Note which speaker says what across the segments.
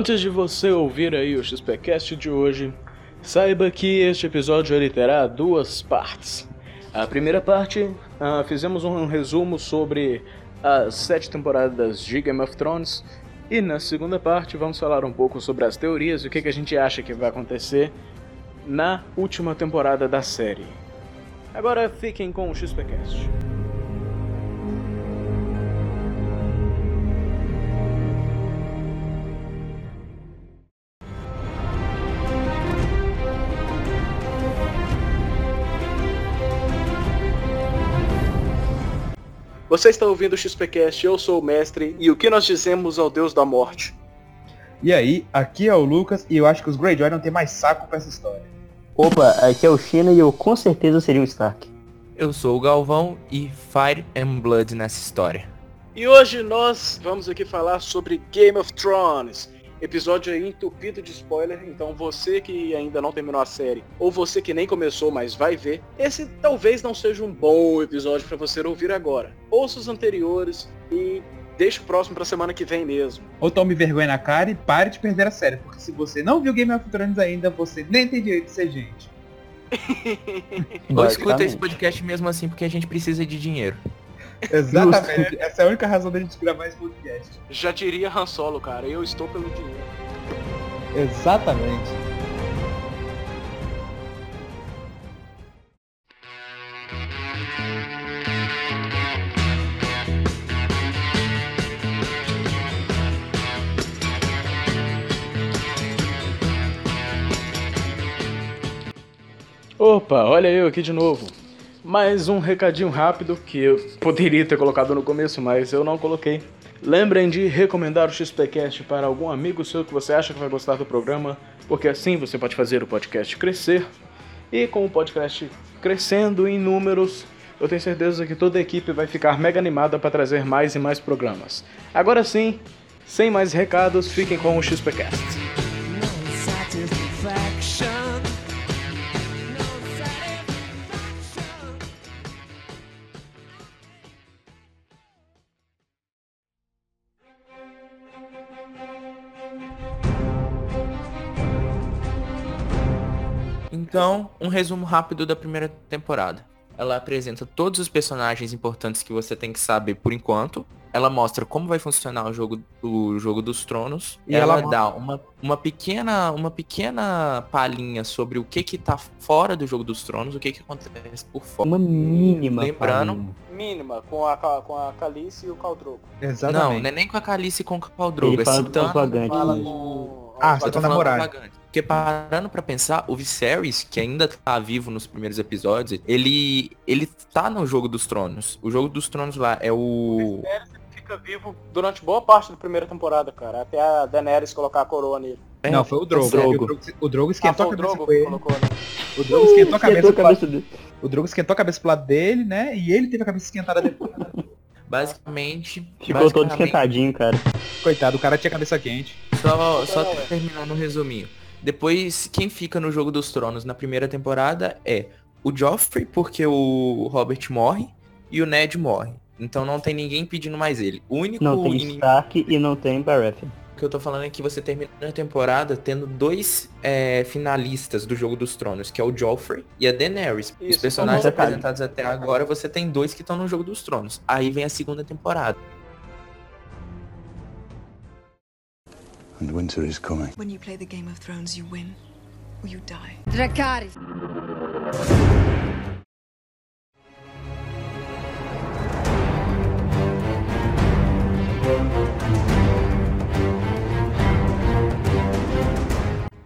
Speaker 1: Antes de você ouvir aí o XPcast de hoje, saiba que este episódio ele terá duas partes. A primeira parte, uh, fizemos um resumo sobre as sete temporadas de Game of Thrones, e na segunda parte vamos falar um pouco sobre as teorias e o que, que a gente acha que vai acontecer na última temporada da série. Agora fiquem com o XPcast. Você está ouvindo o XPcast, eu sou o mestre, e o que nós dizemos ao Deus da Morte?
Speaker 2: E aí, aqui é o Lucas, e eu acho que os Greyjoy não tem mais saco pra essa história.
Speaker 3: Opa, aqui é o China e eu com certeza seria um Stark.
Speaker 4: Eu sou o Galvão e Fire and Blood nessa história.
Speaker 1: E hoje nós vamos aqui falar sobre Game of Thrones. Episódio aí entupido de spoiler, então você que ainda não terminou a série, ou você que nem começou, mas vai ver, esse talvez não seja um bom episódio para você ouvir agora. Ouça os anteriores e deixa o próximo pra semana que vem mesmo.
Speaker 2: Ou tome vergonha na cara e pare de perder a série, porque se você não viu Game of Thrones ainda, você nem tem direito de ser gente.
Speaker 4: Ou escuta esse podcast mesmo assim, porque a gente precisa de dinheiro.
Speaker 2: Exatamente. Essa é a única razão da gente gravar esse podcast.
Speaker 1: Já diria Han Solo, cara, eu estou pelo dinheiro.
Speaker 2: Exatamente.
Speaker 1: Opa, olha eu aqui de novo. Mais um recadinho rápido que eu poderia ter colocado no começo, mas eu não coloquei. Lembrem de recomendar o XPcast para algum amigo seu que você acha que vai gostar do programa, porque assim você pode fazer o podcast crescer. E com o podcast crescendo em números, eu tenho certeza que toda a equipe vai ficar mega animada para trazer mais e mais programas. Agora sim, sem mais recados, fiquem com o XPcast.
Speaker 4: Resumo rápido da primeira temporada. Ela apresenta todos os personagens importantes que você tem que saber por enquanto. Ela mostra como vai funcionar o jogo, o jogo dos tronos. E ela, ela dá uma, uma pequena uma pequena palhinha sobre o que que tá fora do jogo dos tronos, o que que acontece por fora.
Speaker 3: Uma mínima
Speaker 4: Lembrando,
Speaker 3: palhinha.
Speaker 1: Mínima, com a, com a Calice e o Caldrogo.
Speaker 2: Exatamente.
Speaker 4: não, não é nem com a Calice e com o Caldrogo,
Speaker 3: Ele
Speaker 4: é
Speaker 3: fala
Speaker 4: citando
Speaker 1: com...
Speaker 2: Ah, você tá
Speaker 4: falando. Porque parando pra pensar, o Viserys, que ainda tá vivo nos primeiros episódios, ele ele tá no Jogo dos Tronos. O Jogo dos Tronos lá é o...
Speaker 1: fica vivo durante boa parte da primeira temporada, cara. Até a Daenerys colocar a coroa nele.
Speaker 4: É,
Speaker 2: Não, foi o Drogo.
Speaker 3: Drogo.
Speaker 2: O Drogo, o Drogo
Speaker 1: Ah,
Speaker 2: esquentou
Speaker 1: foi
Speaker 2: a
Speaker 1: o
Speaker 2: cabeça
Speaker 1: Drogo
Speaker 2: com
Speaker 1: que
Speaker 2: ele.
Speaker 1: colocou, né?
Speaker 2: O Drogo esquentou a cabeça,
Speaker 3: Esquentou a
Speaker 2: pro lado-
Speaker 3: cabeça dele.
Speaker 2: O Drogo esquentou a cabeça pro lado dele, né? E ele teve a cabeça esquentada depois.
Speaker 4: Basicamente...
Speaker 3: Ficou todo
Speaker 4: basicamente,
Speaker 3: esquentadinho, cara.
Speaker 2: Coitado, o cara tinha a cabeça quente.
Speaker 4: Só, só
Speaker 1: Não, é.
Speaker 4: terminando o resuminho. Depois, quem fica no Jogo dos Tronos na primeira temporada é o Joffrey, porque o Robert morre, e o Ned morre. Então não tem ninguém pedindo mais ele. O único
Speaker 3: Não tem
Speaker 4: inimigo
Speaker 3: Stark e não tem Baratheon.
Speaker 4: que eu tô falando é que você termina a temporada tendo dois é, finalistas do Jogo dos Tronos, que é o Joffrey e a Daenerys. Os
Speaker 1: Isso,
Speaker 4: personagens
Speaker 3: famoso detalhe.
Speaker 4: apresentados até agora, você tem dois que estão no Jogo dos Tronos. Aí vem a segunda temporada.
Speaker 5: And winter is coming.
Speaker 6: When you play the Game of Thrones, you win or you die.
Speaker 7: Dracarys.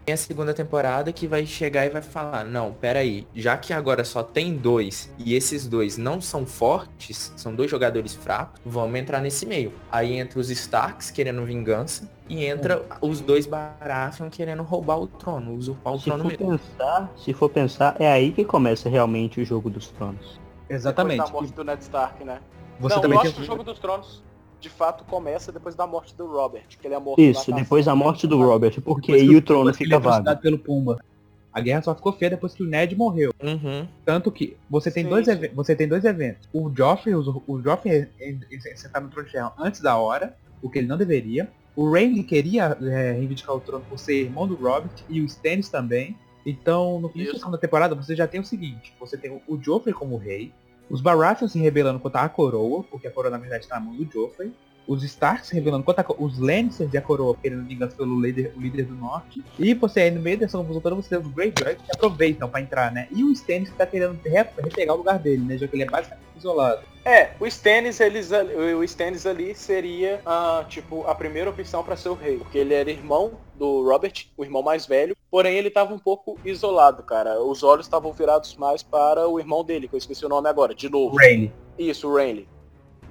Speaker 4: Tem a segunda temporada que vai chegar e vai falar, não, peraí, já que agora só tem dois e esses dois não são fortes, são dois jogadores fracos, vamos entrar nesse meio. Aí entra os Starks querendo vingança e entra os dois Baratheon querendo roubar o trono, usurpar o
Speaker 3: Se
Speaker 4: trono
Speaker 3: for
Speaker 4: mesmo.
Speaker 3: pensar, se for pensar, é aí que começa realmente o jogo dos tronos.
Speaker 2: Exatamente.
Speaker 1: Depois da morte do Ned Stark, né?
Speaker 2: Você
Speaker 1: não,
Speaker 2: também
Speaker 1: eu
Speaker 2: tem...
Speaker 1: acho que o Jogo dos Tronos, de fato, começa depois da morte do Robert, que ele é morto
Speaker 3: Isso,
Speaker 1: na
Speaker 3: depois da morte do Robert, porque aí o trono fica
Speaker 2: é
Speaker 3: vago.
Speaker 2: trucidado pelo Pumba. A guerra só ficou feia depois que o Ned morreu.
Speaker 4: Uhum.
Speaker 2: Tanto que você tem,
Speaker 1: Sim,
Speaker 2: dois,
Speaker 1: sim.
Speaker 2: você tem dois eventos. O Joffrey, o, o Joffrey sentar no trono de ferro antes da hora, o que ele não deveria. O Renly queria é, reivindicar o trono por ser irmão do Robert e o Stannis também. Então, no fim da temporada, você já tem o seguinte: você tem o Joffrey como rei, os Baratheon se rebelando contra a coroa, porque a coroa na verdade está na mão do Joffrey, os Stark se rebelando contra os Lannisters e a coroa querendo vingança pelo líder, o líder do norte. E você aí no meio dessa confusão toda, você tem os Greyjoy que aproveitam pra entrar, né? E o Stannis que tá querendo repegar o lugar dele, né? Já que ele é basicamente isolado.
Speaker 1: É, o Stannis, eles, o Stannis ali seria, ah, tipo, a primeira opção para ser o rei. Porque ele era irmão do Robert, o irmão mais velho. Porém, ele tava um pouco isolado, cara. Os olhos estavam virados mais para o irmão dele, que eu esqueci o nome agora, de novo.
Speaker 2: Rayleigh.
Speaker 1: Isso, o Rayleigh.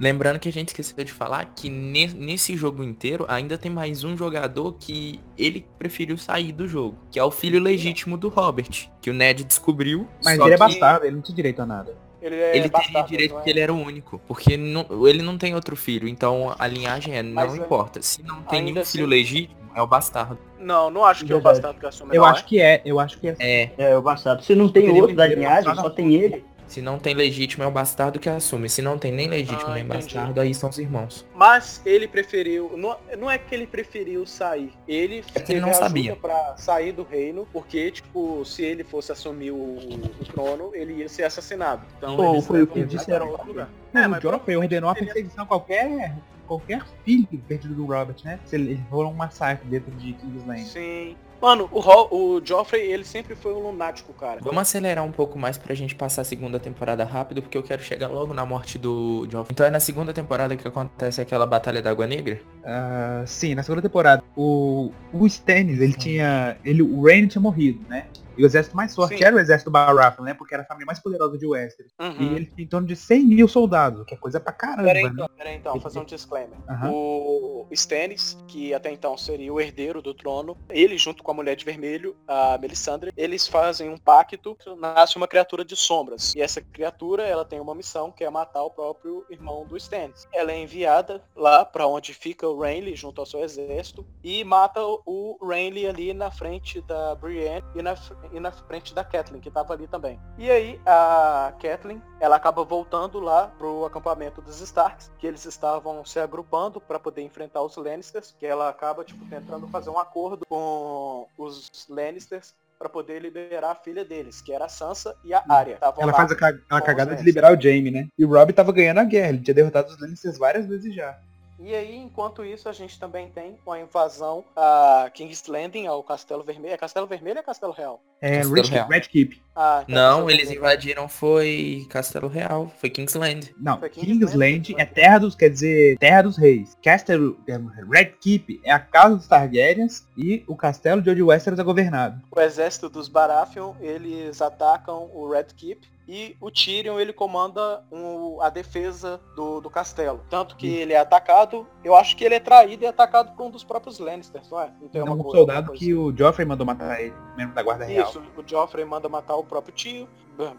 Speaker 4: Lembrando que a gente esqueceu de falar que nesse jogo inteiro ainda tem mais um jogador que ele preferiu sair do jogo, que é o filho legítimo do Robert, que o Ned descobriu.
Speaker 2: Mas ele é bastardo, ele não tem direito a nada.
Speaker 1: Ele, é
Speaker 4: ele teria direito é? porque ele era o único. Porque não, ele não tem outro filho. Então a linhagem é, Mas não é, importa. Se não tem nenhum filho assim... legítimo, é o bastardo.
Speaker 1: Não, não acho que é o bastardo que assume.
Speaker 2: Eu acho é? que é, eu acho que é.
Speaker 3: É, é o bastardo. Se não tem outro da linhagem, só tem ele.
Speaker 4: Se não tem legítimo, é o bastardo que assume. Se não tem nem legítimo ah, nem entendi. bastardo, aí são os irmãos.
Speaker 1: Mas ele preferiu. Não, não é que ele preferiu sair. Ele,
Speaker 4: é ele não sabia
Speaker 1: para sair do reino, porque, tipo, se ele fosse assumir o, o trono, ele ia ser assassinado. Então,
Speaker 2: Pô, foi o que disseram outro lugar. É, mas Joffrey ordenou a perseguição a qualquer qualquer filho perdido do Robert, né? Se eles foram um massacre dentro de Kingsland.
Speaker 1: Sim. Mano, o, o Joffrey, ele sempre foi um lunático, cara.
Speaker 4: Vamos acelerar um pouco mais pra gente passar a segunda temporada rápido, porque eu quero chegar logo na morte do Joffrey. Então é na segunda temporada que acontece aquela batalha da Água Negra?
Speaker 2: Uh, sim, na segunda temporada. O, o Stannis, ele tinha... Ele, o Rain tinha morrido, né? E o exército mais forte Sim. era o exército Baratheon, né? Porque era a família mais poderosa de Westeros. Uhum. E ele tinha em torno de 100 mil soldados, que é coisa pra caramba.
Speaker 1: Peraí então, peraí então, fazer um disclaimer. Uhum. O Stannis, que até então seria o herdeiro do trono, ele junto com a mulher de vermelho, a Melisandre, eles fazem um pacto, nasce uma criatura de sombras. E essa criatura, ela tem uma missão, que é matar o próprio irmão do Stannis. Ela é enviada lá para onde fica o Renly, junto ao seu exército, e mata o Renly ali na frente da Brienne e na, e na frente da Kathleen, que estava ali também. E aí a Kathleen, ela acaba voltando lá pro acampamento dos Starks, que eles estavam se agrupando para poder enfrentar os Lannisters, que ela acaba tipo tentando fazer um acordo com os Lannisters para poder liberar a filha deles, que era a Sansa e a Arya.
Speaker 2: Ela faz a, a cagada de liberar o Jaime, né? E o Robb tava ganhando a guerra, ele tinha derrotado os Lannisters várias vezes já.
Speaker 1: E aí, enquanto isso, a gente também tem uma invasão a King's Landing, ao Castelo Vermelho. É Castelo Vermelho ou é Castelo Real?
Speaker 2: É Red. Red Keep.
Speaker 4: Ah, então não, eles invadiram foi Castelo Real, foi King's Land.
Speaker 2: Não, foi King's, King's Land é terra dos, quer dizer, terra dos reis. Castelo é, Red Keep é a casa dos Targaryens e o castelo de onde Westeros é governado.
Speaker 1: O exército dos Baratheon, eles atacam o Red Keep e o Tyrion ele comanda um, a defesa do, do castelo. Tanto que ele é atacado, eu acho que ele é traído e é atacado por um dos próprios Lannisters, não é?
Speaker 2: Tem uma um coisa, soldado que o Joffrey mandou matar ele, membro da Guarda Real.
Speaker 1: Isso, o Joffrey manda matar o próprio tio.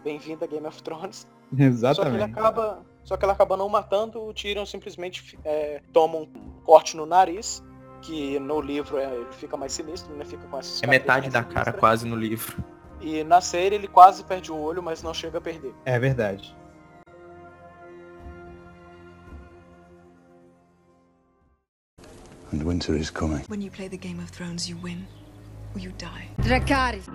Speaker 1: Bem-vindo a Game of Thrones.
Speaker 2: Exatamente.
Speaker 1: Só que ele acaba, só que ele acaba não matando, o Tyrion simplesmente é, toma um corte no nariz que no livro é, ele fica mais sinistro, né? Fica com essas
Speaker 4: É metade da cara quase no livro.
Speaker 1: E na série ele quase perde o olho, mas não chega a perder.
Speaker 2: É verdade.
Speaker 5: And winter is coming.
Speaker 6: When you play the Game of Thrones, you win or you die.
Speaker 7: Dracarys.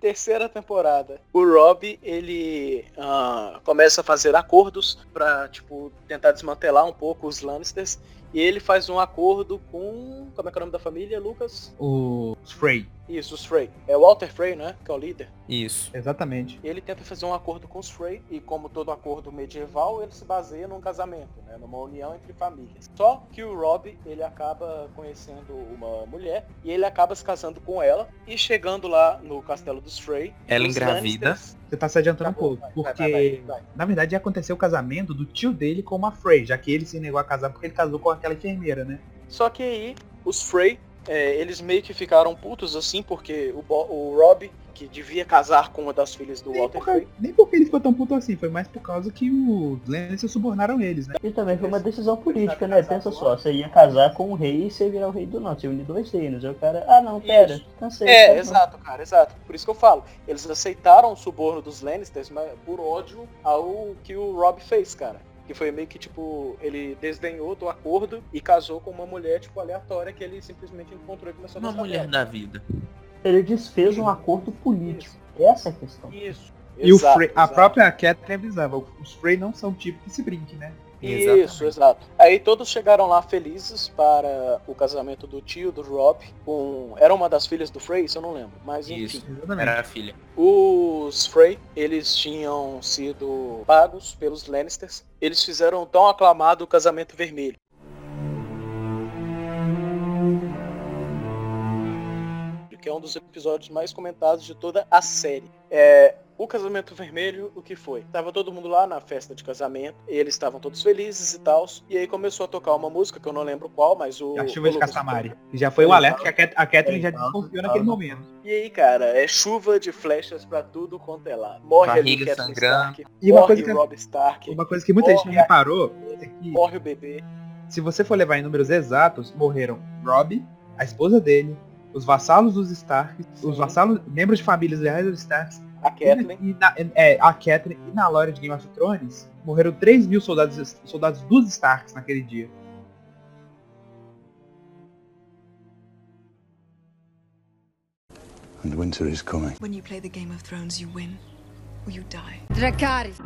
Speaker 1: Terceira temporada. O Rob, ele uh, começa a fazer acordos para tipo tentar desmantelar um pouco os Lannisters e ele faz um acordo com. Como é que é o nome da família, Lucas?
Speaker 2: O Frey.
Speaker 1: Isso, os Frey. É o Walter Frey, né? Que é o líder.
Speaker 4: Isso.
Speaker 2: Exatamente.
Speaker 1: Ele tenta fazer um acordo com os Frey, e como todo acordo medieval, ele se baseia num casamento, né? Numa união entre famílias. Só que o Rob, ele acaba conhecendo uma mulher, e ele acaba se casando com ela, e chegando lá no castelo dos Frey.
Speaker 4: Ela engravida.
Speaker 2: Você tá se adiantando um pouco, porque vai, vai, vai, na verdade aconteceu o casamento do tio dele com uma Frey, já que ele se negou a casar porque ele casou com aquela enfermeira, né?
Speaker 1: Só que aí os Frey é, eles meio que ficaram putos assim, porque o, o Rob, que devia casar com uma das filhas do nem Walter
Speaker 2: Frey. Nem porque ele ficou tão puto assim, foi mais por causa que os Lannisters subornaram eles, né?
Speaker 3: E também foi uma decisão política, né? Pensa só, você ia casar com o rei e você virar o rei do norte, você unir dois reinos. Aí o cara, ah não, pera, isso. cansei.
Speaker 1: É, tá exato, cara, exato. Por isso que eu falo, eles aceitaram o suborno dos Lannisters mas por ódio ao que o Rob fez, cara. que foi meio que tipo, ele desdenhou do acordo e casou com uma mulher tipo aleatória que ele simplesmente encontrou e começou a
Speaker 4: Uma mulher da vida.
Speaker 3: Ele desfez um acordo político. Essa é a questão.
Speaker 1: Isso.
Speaker 2: E o
Speaker 1: Exato,
Speaker 2: Frey, a própria Catherine avisava, os Frey não são tipo que se brinque, né?
Speaker 1: Isso, exato. Aí todos chegaram lá felizes para o casamento do tio do Rob com. Era uma das filhas do Frey, isso eu não lembro. Mas enfim.
Speaker 4: Isso.
Speaker 2: Exatamente.
Speaker 4: Era a filha.
Speaker 1: Os Frey, eles tinham sido pagos pelos Lannisters. Eles fizeram o tão aclamado casamento vermelho. É um dos episódios mais comentados de toda a série. É, o casamento vermelho, o que foi? Tava todo mundo lá na festa de casamento, e eles estavam todos felizes e tal. E aí começou a tocar uma música que eu não lembro qual, mas o.
Speaker 2: A chuva de Castamari. Já foi um alerta que a, Cat- a Catherine já
Speaker 3: Exato,
Speaker 2: desconfiou naquele momento.
Speaker 1: E aí, cara, é chuva de flechas pra tudo quanto é lá. Morre ali
Speaker 4: Barriga
Speaker 1: Catherine. Stark,
Speaker 2: E uma
Speaker 1: morre
Speaker 2: coisa que-
Speaker 1: Rob Stark,
Speaker 2: Uma coisa que muita gente não
Speaker 1: Morre.
Speaker 2: reparou é que,
Speaker 1: morre o bebê.
Speaker 2: se você for levar em números exatos, morreram Rob, a esposa dele, os vassalos dos Stark, os
Speaker 1: Sim.
Speaker 2: vassalos, membros de famílias reais dos Starks,
Speaker 1: A Kathleen.
Speaker 2: e na, é, a Catherine e na lore de Game of Thrones, morreram 3 mil soldados, soldados dos Starks naquele dia.
Speaker 5: And winter is coming.
Speaker 6: When you play the Game of Thrones, you win or you die.
Speaker 7: Dracarys.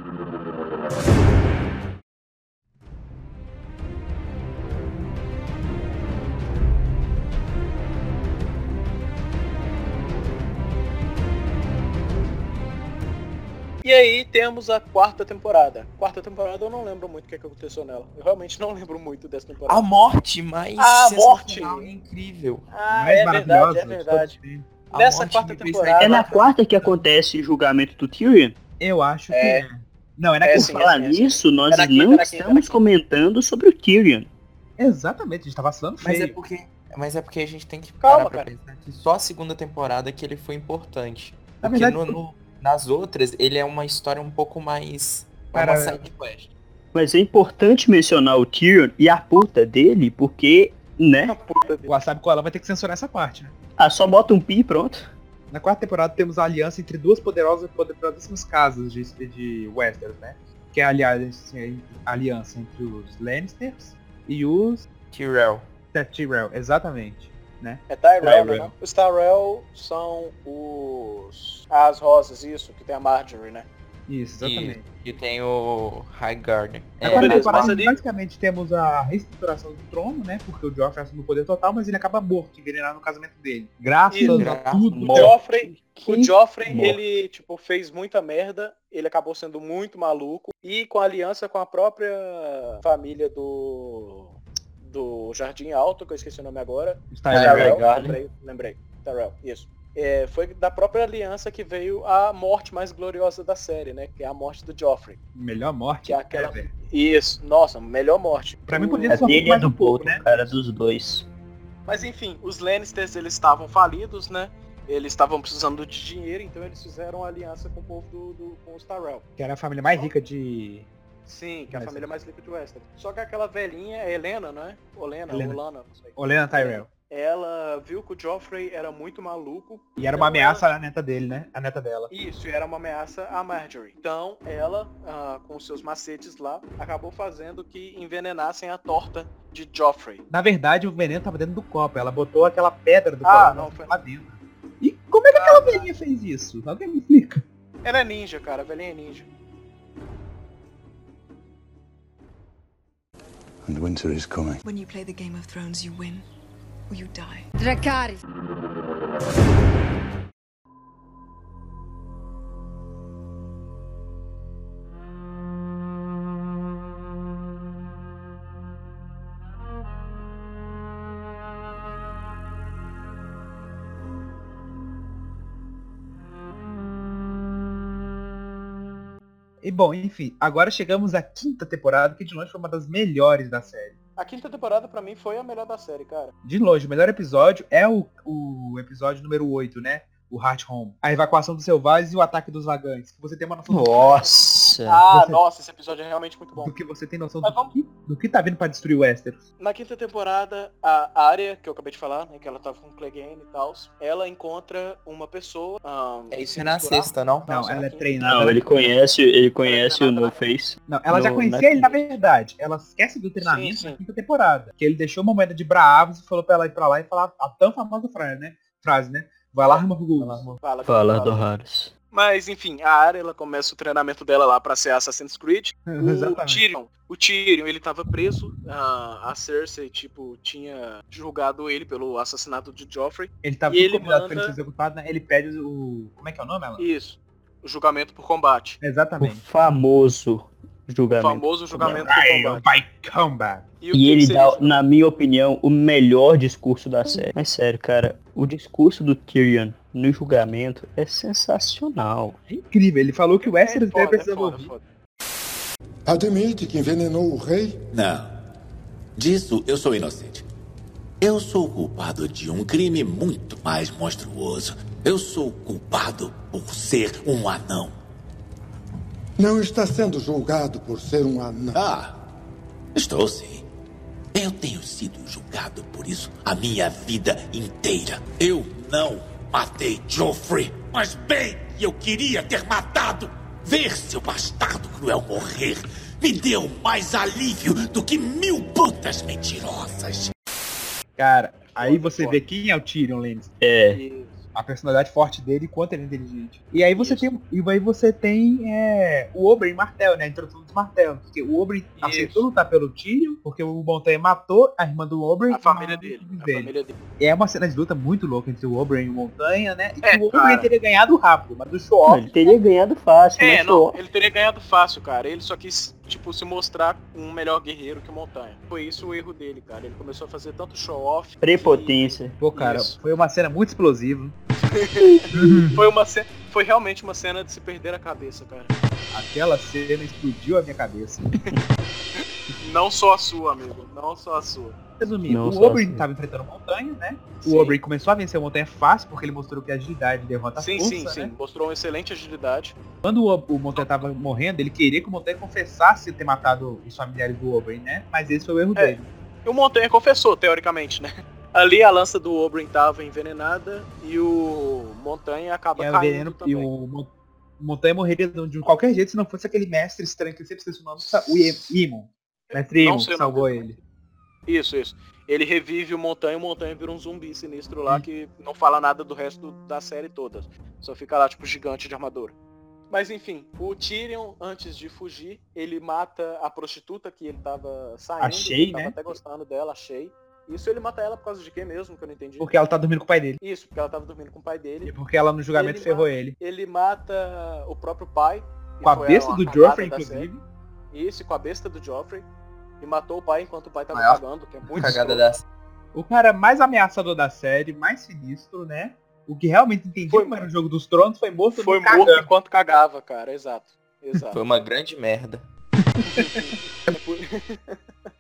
Speaker 1: E aí temos a quarta temporada. Quarta temporada eu não lembro muito o que, é que aconteceu nela. Eu realmente não lembro muito dessa temporada.
Speaker 4: A morte mais
Speaker 1: A
Speaker 4: sensacional
Speaker 1: morte.
Speaker 4: e incrível.
Speaker 1: Ah,
Speaker 2: Mais
Speaker 1: é verdade, é
Speaker 2: de
Speaker 1: verdade.
Speaker 4: A
Speaker 1: Nessa
Speaker 4: morte
Speaker 1: quarta temporada-
Speaker 3: É na quarta que acontece o julgamento do Tyrion?
Speaker 2: Eu acho que
Speaker 1: É.
Speaker 2: é. Não, é na
Speaker 1: É,
Speaker 2: quinta.
Speaker 1: sim.
Speaker 3: Por falar
Speaker 1: é,
Speaker 3: nisso, nós
Speaker 1: É
Speaker 3: não
Speaker 1: é é
Speaker 3: estamos
Speaker 1: quinta.
Speaker 3: comentando sobre o Tyrion.
Speaker 2: Exatamente, a gente tá vacilando
Speaker 4: Mas é
Speaker 2: feio.
Speaker 4: porque. Mas é porque a gente tem que
Speaker 1: Calma,
Speaker 4: parar pra
Speaker 1: cara.
Speaker 4: pensar que só a segunda temporada que ele foi importante.
Speaker 2: Na
Speaker 4: Porque
Speaker 2: verdade,
Speaker 4: no- no- nas outras, ele é uma história um pouco mais. É
Speaker 2: Cara,
Speaker 4: uma side quest.
Speaker 3: Mas é importante mencionar o Tyrion e a puta dele, porque, né?
Speaker 1: Puta
Speaker 2: O Wasabi Koala vai ter que censurar essa parte, né?
Speaker 3: Ah, só bota um pi e pronto.
Speaker 2: Na quarta temporada temos a aliança entre duas poderosas poderosíssimas casas de, de Westeros, né? Que é a aliança, a aliança entre os Lannisters e os
Speaker 4: Tyrell.
Speaker 2: Tyrell, exatamente.
Speaker 1: É Tyrell,
Speaker 2: Tyrell.
Speaker 1: né? Os Tyrell são os... As rosas, isso, que tem a Marjorie, né?
Speaker 2: Isso, exatamente.
Speaker 4: E, e tem o Highgarden. É,
Speaker 2: quarta
Speaker 1: beleza, ali-
Speaker 2: basicamente, temos a reestruturação do trono, né? Porque o Joffrey assume o poder total, mas ele acaba morto, envenenado no casamento dele. Graças
Speaker 1: Isso,
Speaker 2: a
Speaker 4: graças
Speaker 2: tudo.
Speaker 1: O
Speaker 4: Morto.
Speaker 1: Joffrey, o
Speaker 3: Que
Speaker 1: Joffrey,
Speaker 3: morte.
Speaker 1: ele, tipo, fez muita merda, ele acabou sendo muito maluco, e com a aliança com a própria família do... do Jardim Alto, que eu esqueci o nome agora,
Speaker 2: Tyrell.
Speaker 3: Tyrell.
Speaker 1: lembrei, lembrei, Tyrell, isso. É, foi da própria aliança que veio a morte mais gloriosa da série, né? Que é a morte do Joffrey.
Speaker 2: Melhor morte.
Speaker 1: Que é aquela-
Speaker 2: ever.
Speaker 1: Isso, nossa, melhor morte.
Speaker 2: Pra mim
Speaker 1: O-
Speaker 2: poderia
Speaker 3: A
Speaker 2: ser
Speaker 3: é
Speaker 2: mais
Speaker 3: do
Speaker 2: um pouco,
Speaker 3: Boto,
Speaker 2: né?
Speaker 3: cara, dos dois.
Speaker 1: Mas enfim, os Lannisters eles estavam falidos, né? Eles estavam precisando de dinheiro, então eles fizeram aliança com o povo do, do- com os Tyrell.
Speaker 2: Que era a família mais rica de.
Speaker 1: Sim, que é a família mais rica de Westeros. Só que aquela velhinha, é Helena, né? Olena,
Speaker 2: Helena.
Speaker 1: Olana, não sei.
Speaker 2: Olena Tyrell.
Speaker 1: Ela viu que o Joffrey era muito maluco.
Speaker 2: E era
Speaker 1: então
Speaker 2: uma ameaça
Speaker 1: ela-
Speaker 2: à neta dele, né? A neta dela.
Speaker 1: Isso, era uma ameaça à Marjorie. Então, ela, ah, com seus macetes lá, acabou fazendo que envenenassem a torta de Joffrey.
Speaker 2: Na verdade, o veneno tava dentro do copo. Ela botou aquela pedra do
Speaker 1: Ah,
Speaker 2: copo
Speaker 1: não, foi-
Speaker 2: lá dentro. E como é que aquela velhinha fez isso? Alguém me explica.
Speaker 1: Ela é ninja, cara, a velhinha é ninja.
Speaker 5: And winter is coming.
Speaker 6: When you play the Game of Thrones, you win or you die.
Speaker 7: Dracarys.
Speaker 2: E bom, enfim, agora chegamos à quinta temporada, que de longe foi uma das melhores da série.
Speaker 1: A quinta temporada, pra mim, foi a melhor da série, cara.
Speaker 2: De longe, o melhor episódio é o, o episódio número 8, né? O Heart Home. A evacuação dos selvagens e o ataque dos vagantes. que Você tem uma noção do
Speaker 3: Nossa! Nossa.
Speaker 1: Ah,
Speaker 2: Você-
Speaker 1: nossa, esse episódio é realmente muito bom.
Speaker 2: Do que você tem noção do
Speaker 1: vamos-
Speaker 2: que, do que tá vindo pra destruir o Westeros.
Speaker 1: Na quinta temporada, a área que eu acabei de falar, né, que ela tava com o Clegane e tal, ela encontra uma pessoa. ahn,
Speaker 4: É isso é na sexta, não?
Speaker 2: Não,
Speaker 1: na
Speaker 2: ela é treinada.
Speaker 3: Não, ele conhece, ele conhece o No Face.
Speaker 2: Não, ela já
Speaker 3: No-
Speaker 2: conhecia
Speaker 3: na-
Speaker 2: ele na verdade. Ela esquece do treinamento
Speaker 1: Sim, sim.
Speaker 2: na quinta temporada. Que ele deixou uma moeda de bravos e falou pra ela ir pra lá e falar a tão famosa frase, né? Frase, né? Vai lá, arruma Google.
Speaker 1: Fala,
Speaker 3: Fala,
Speaker 1: fala.
Speaker 3: Doharos.
Speaker 1: Mas enfim, a área ela começa o treinamento dela lá pra ser Assassin's Creed. O
Speaker 2: Exatamente.
Speaker 1: Tyrion, o Tyrion, ele tava preso. A, a Cersei, tipo, tinha julgado ele pelo assassinato de Joffrey.
Speaker 2: Ele tava
Speaker 1: E ele
Speaker 2: combinado pra ele
Speaker 1: manda-
Speaker 2: ser executado, né? Ele pede o. Como é que é o nome, ela?
Speaker 1: Isso. O julgamento por combate.
Speaker 3: O
Speaker 2: Exatamente.
Speaker 3: famoso
Speaker 1: O
Speaker 3: julgamento.
Speaker 1: famoso julgamento por combate.
Speaker 2: by combat.
Speaker 1: o
Speaker 3: E
Speaker 1: que
Speaker 3: ele dá, na minha opinião, o melhor discurso da série. Mas sério, cara, o discurso do Tyrion no julgamento é sensacional.
Speaker 2: É incrível. Ele falou que o Westeros
Speaker 1: É foda, é
Speaker 2: precisar
Speaker 1: foda,
Speaker 2: ouvir.
Speaker 1: foda.
Speaker 7: Admite que envenenou o rei?
Speaker 8: Não. Disso eu sou inocente. Eu sou culpado de um crime muito mais monstruoso. Eu sou culpado por ser um anão.
Speaker 7: Não está sendo julgado por ser um anão.
Speaker 8: Ah, estou sim. Eu tenho sido julgado por isso a minha vida inteira. Eu não matei Joffrey, mas bem que eu queria ter matado. Ver seu bastardo cruel morrer me deu mais alívio do que mil putas mentirosas.
Speaker 2: Cara, aí você vê quem é o Tyrion Lannister.
Speaker 3: É.
Speaker 2: A personalidade forte dele e quanto ele é inteligente. E aí você
Speaker 1: Isso.
Speaker 2: tem, e aí você tem é, o Oberyn Martel, né? A introdução dos martelos. Porque o Oberyn aceitou lutar pelo Tyrion, porque o Montanha matou a irmã do Oberyn.
Speaker 1: A família
Speaker 2: e
Speaker 1: dele. A família dele.
Speaker 2: É uma cena de luta muito louca entre o Oberyn e o Montanha, né? E que
Speaker 1: É,
Speaker 2: o Oberyn teria ganhado rápido, mas o show
Speaker 3: ele teria ganhado fácil,
Speaker 1: É,
Speaker 3: mas
Speaker 1: não, ele teria ganhado fácil, cara. Ele só quis, tipo, se mostrar um melhor guerreiro que o Montanha. Foi isso o erro dele, cara. Ele começou a fazer tanto show-off.
Speaker 3: prepotência.
Speaker 2: Pô, cara,
Speaker 1: Isso.
Speaker 2: foi uma cena muito explosiva.
Speaker 1: que Foi uma cena. Foi realmente uma cena de se perder a cabeça, cara.
Speaker 2: Aquela cena explodiu a minha cabeça.
Speaker 1: Não só a sua, amigo. Não só a sua.
Speaker 2: Resumindo,
Speaker 3: Não,
Speaker 2: o Oberyn
Speaker 3: assim.
Speaker 2: tava enfrentando Montanha, né?
Speaker 1: Sim.
Speaker 2: O Oberyn começou a vencer a Montanha fácil, porque ele mostrou que a agilidade derrota a
Speaker 1: Sim,
Speaker 2: força,
Speaker 1: sim,
Speaker 2: né?
Speaker 1: sim. Mostrou uma excelente agilidade.
Speaker 2: Quando o, o Montanha tava morrendo, ele queria que o Montanha confessasse ter matado os familiares do Oberyn, né? Mas esse foi o erro
Speaker 1: É.
Speaker 2: dele.
Speaker 1: E o Montanha confessou, teoricamente, né? Ali a lança do Oberyn tava envenenada e o Montanha acaba
Speaker 2: E, é
Speaker 1: caindo
Speaker 2: veneno,
Speaker 1: também.
Speaker 2: e o Mon- o Montanha morreria de qualquer jeito se não fosse aquele mestre estranho que sempre esqueço o nome, o Imon. Mestre Imon salvou ele.
Speaker 1: Isso, isso. Ele revive o Montanha e o Montanha vira um zumbi sinistro
Speaker 2: Hum.
Speaker 1: lá que não fala nada do resto da série toda. Só fica lá, tipo, gigante de armadura. Mas enfim, o Tyrion, antes de fugir, ele mata a prostituta que ele tava saindo.
Speaker 2: A Shay,
Speaker 1: ele tava
Speaker 2: né?
Speaker 1: até gostando dela, a Shay. Isso ele mata ela por causa de quê mesmo, que eu não entendi.
Speaker 2: Porque ela tá dormindo com o pai dele.
Speaker 1: Isso, porque ela tava dormindo com o pai
Speaker 2: E
Speaker 1: dele.
Speaker 2: porque ela no julgamento
Speaker 1: Ele
Speaker 2: ferrou
Speaker 1: mata-
Speaker 2: ele.
Speaker 1: Ele mata o próprio pai. que
Speaker 2: Com a besta do Joffrey, inclusive.
Speaker 1: série. Isso, com a besta do Joffrey. E matou o pai enquanto o pai tava
Speaker 4: Maior
Speaker 1: cagando, que é muito
Speaker 4: Cagada da
Speaker 2: O cara mais ameaçador da série, mais sinistro, né? O que realmente entendi
Speaker 1: Foi-
Speaker 2: como era o jogo dos tronos foi morto
Speaker 1: Foi morto
Speaker 2: cagando.
Speaker 1: enquanto cagava, cara. Exato. Exato.
Speaker 4: Foi uma grande merda.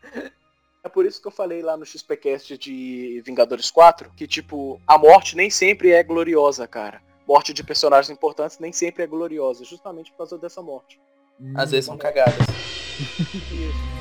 Speaker 1: é, por... isso que eu falei lá no XPcast de Vingadores 4 que, tipo, a morte nem sempre é gloriosa, cara. Morte de personagens importantes nem sempre é gloriosa, justamente por causa dessa morte.
Speaker 4: Às vezes são cagadas.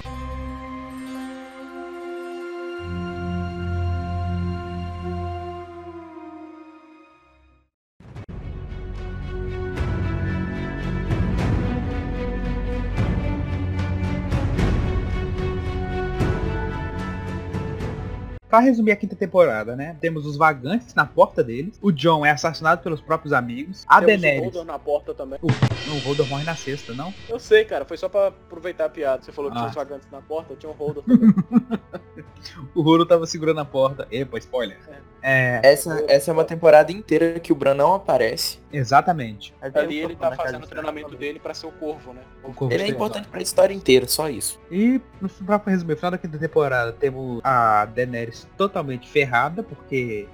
Speaker 2: Pra resumir a quinta temporada, né? Temos os vagantes na porta deles. O John é assassinado pelos próprios amigos. A
Speaker 1: Temos o
Speaker 2: Daenerys.
Speaker 1: Holder na porta também.
Speaker 2: Não, o Holder morre na sexta, não?
Speaker 1: Eu sei, cara. Foi só pra aproveitar a piada. Você falou que
Speaker 2: Ah.
Speaker 1: tinha os vagantes na porta, tinha um Holder também.
Speaker 2: O Rolo tava segurando a porta. Epa, spoiler. É,
Speaker 4: Essa, essa é uma temporada inteira que o Bran não aparece.
Speaker 2: exatamente.
Speaker 1: Ali ele tá fazendo o treinamento dele pra ser o Corvo, né?
Speaker 2: O Corvo
Speaker 4: Ele é importante pra história inteira, só isso.
Speaker 2: E, pra resumir, no final da quinta temporada, temos a Daenerys totalmente ferrada, porque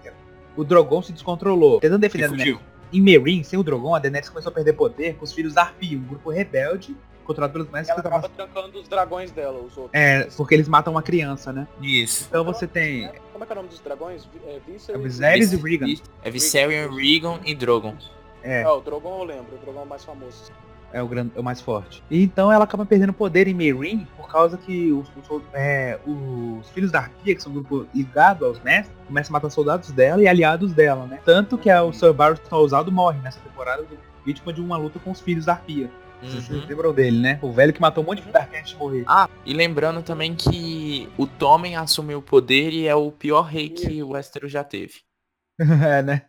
Speaker 2: o Drogon se descontrolou. Tentando defender a Daenerys. Em Meereen, sem o Drogon, a Daenerys começou a perder poder com os filhos Arpi, um grupo rebelde, controlado pelos mestres
Speaker 1: Ela acaba trancando os dragões dela, os outros.
Speaker 2: É, porque eles matam uma criança, né?
Speaker 4: Isso.
Speaker 2: Então você tem
Speaker 1: Como é que é o nome dos dragões? É,
Speaker 2: a Viserys? E Regan.
Speaker 4: É Viserion, Regan e Drogon.
Speaker 2: É,
Speaker 1: Ah, o Drogon eu lembro, o Drogon é o mais famoso.
Speaker 2: é o, gran- é o mais forte. E então ela acaba perdendo poder em Meereen por causa que os, os é, os filhos da Arpia, que são um grupo ligado aos mestres, começam a matar soldados dela e aliados dela, né? Tanto que a- o Sir Barristan Ousado morre nessa temporada, vítima de uma luta com os filhos da Arpia. Vocês
Speaker 4: Uhum.
Speaker 2: lembram dele, né? O velho que matou um monte de filho da Arpia antes de morrer.
Speaker 4: Ah, e lembrando também que o Tommen assumiu o poder e é o pior rei que o Westeros já teve.
Speaker 2: é, né?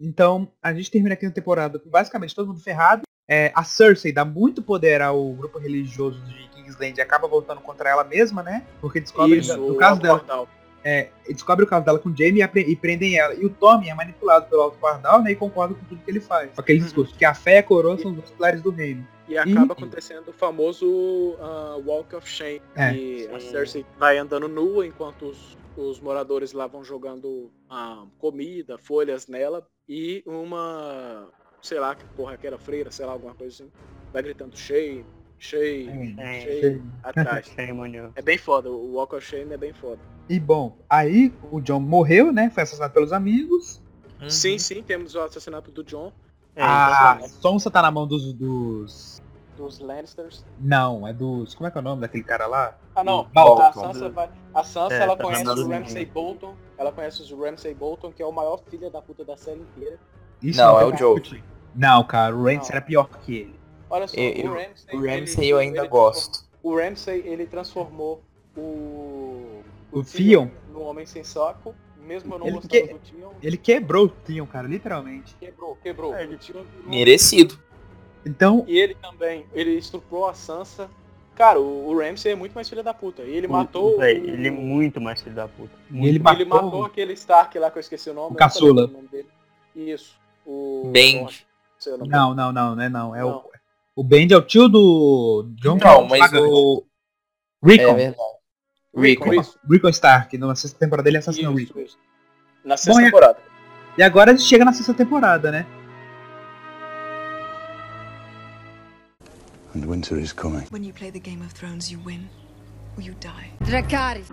Speaker 2: Então, a gente termina aqui na temporada com basicamente todo mundo ferrado. É, a Cersei dá muito poder ao grupo religioso de Kingsland e acaba voltando contra ela mesma, né? Porque descobre
Speaker 1: Isso,
Speaker 2: no
Speaker 1: o
Speaker 2: caso dela,
Speaker 1: Pardal.
Speaker 2: É, descobre o caso dela com o Jaime e, e prendem ela. E o Tommy é manipulado pelo Alto Pardal, né? E concorda com tudo que ele faz. Com aquele discurso que a fé e a coroa são os dois pilares do reino.
Speaker 1: E acaba acontecendo o famoso ah, Walk of Shame.
Speaker 2: É.
Speaker 1: que a Cersei vai andando nua enquanto os, os moradores lá vão jogando ah, comida, folhas nela. E uma, sei lá, que porra que era freira, sei lá, alguma coisa assim. Vai gritando shame, shame,
Speaker 3: É,
Speaker 1: shame, atrás.
Speaker 3: shame.
Speaker 1: É bem foda, o Walk of Shame é bem foda.
Speaker 2: E bom, aí o John morreu, né? Foi assassinado pelos amigos.
Speaker 4: Uhum.
Speaker 1: Sim, sim, temos o assassinato do John,
Speaker 3: É,
Speaker 2: a
Speaker 3: exatamente.
Speaker 2: Sonsa tá na mão dos, dos.
Speaker 1: dos Lannisters.
Speaker 2: Não, é dos. Como é que é o nome daquele cara lá?
Speaker 1: Ah não,
Speaker 2: Bolton.
Speaker 1: a Sansa, vai, a Sansa
Speaker 3: É,
Speaker 1: ela
Speaker 3: tá
Speaker 1: conhece o
Speaker 3: os
Speaker 1: Ramsay. Bolton, ela conhece o Ramsay Bolton, que é o maior filho da puta da série inteira.
Speaker 2: Isso
Speaker 4: Não,
Speaker 2: tem
Speaker 4: é o
Speaker 2: como
Speaker 4: Joe.
Speaker 2: Não, cara, o Ramsay
Speaker 1: Não.
Speaker 2: era pior que ele.
Speaker 1: Olha só,
Speaker 4: Eu-
Speaker 1: o Ramsay,
Speaker 4: O
Speaker 1: ele-
Speaker 4: Ramsay eu ainda
Speaker 1: ele
Speaker 4: gosto.
Speaker 1: O Ramsay, ele transformou o...
Speaker 2: O Theon.
Speaker 1: no Homem Sem Saco, mesmo eu não
Speaker 2: Ele
Speaker 1: gostando
Speaker 2: que-
Speaker 1: do Theon,
Speaker 2: Ele quebrou o Theon, cara, literalmente.
Speaker 1: quebrou, quebrou.
Speaker 3: É,
Speaker 1: O Theon
Speaker 4: Merecido.
Speaker 2: Então,
Speaker 1: E ele também, ele estuprou a Sansa. Cara, o, o Ramsay é muito mais filho da puta. E ele matou... O-
Speaker 3: ele é muito mais filho da puta.
Speaker 2: e ele
Speaker 1: Ele
Speaker 2: matou,
Speaker 1: matou aquele Stark lá que eu esqueci o nome.
Speaker 2: O caçula.
Speaker 1: o nome dele. Isso. O...
Speaker 4: Bend.
Speaker 1: O
Speaker 2: Não, não, não, não é não. É
Speaker 1: Não.
Speaker 2: o. O Bend é o tio do. John
Speaker 4: Não, mas o-
Speaker 2: Rickon.
Speaker 4: É verdade. Rickon.
Speaker 2: Stark. Na sexta temporada ele assassina o Rickon.
Speaker 1: isso. Na sexta
Speaker 2: e-
Speaker 1: temporada.
Speaker 2: E agora a gente chega na sexta temporada, né?
Speaker 5: And winter is coming.
Speaker 6: When you play the Game of Thrones, you win or you die.
Speaker 9: Dracarys.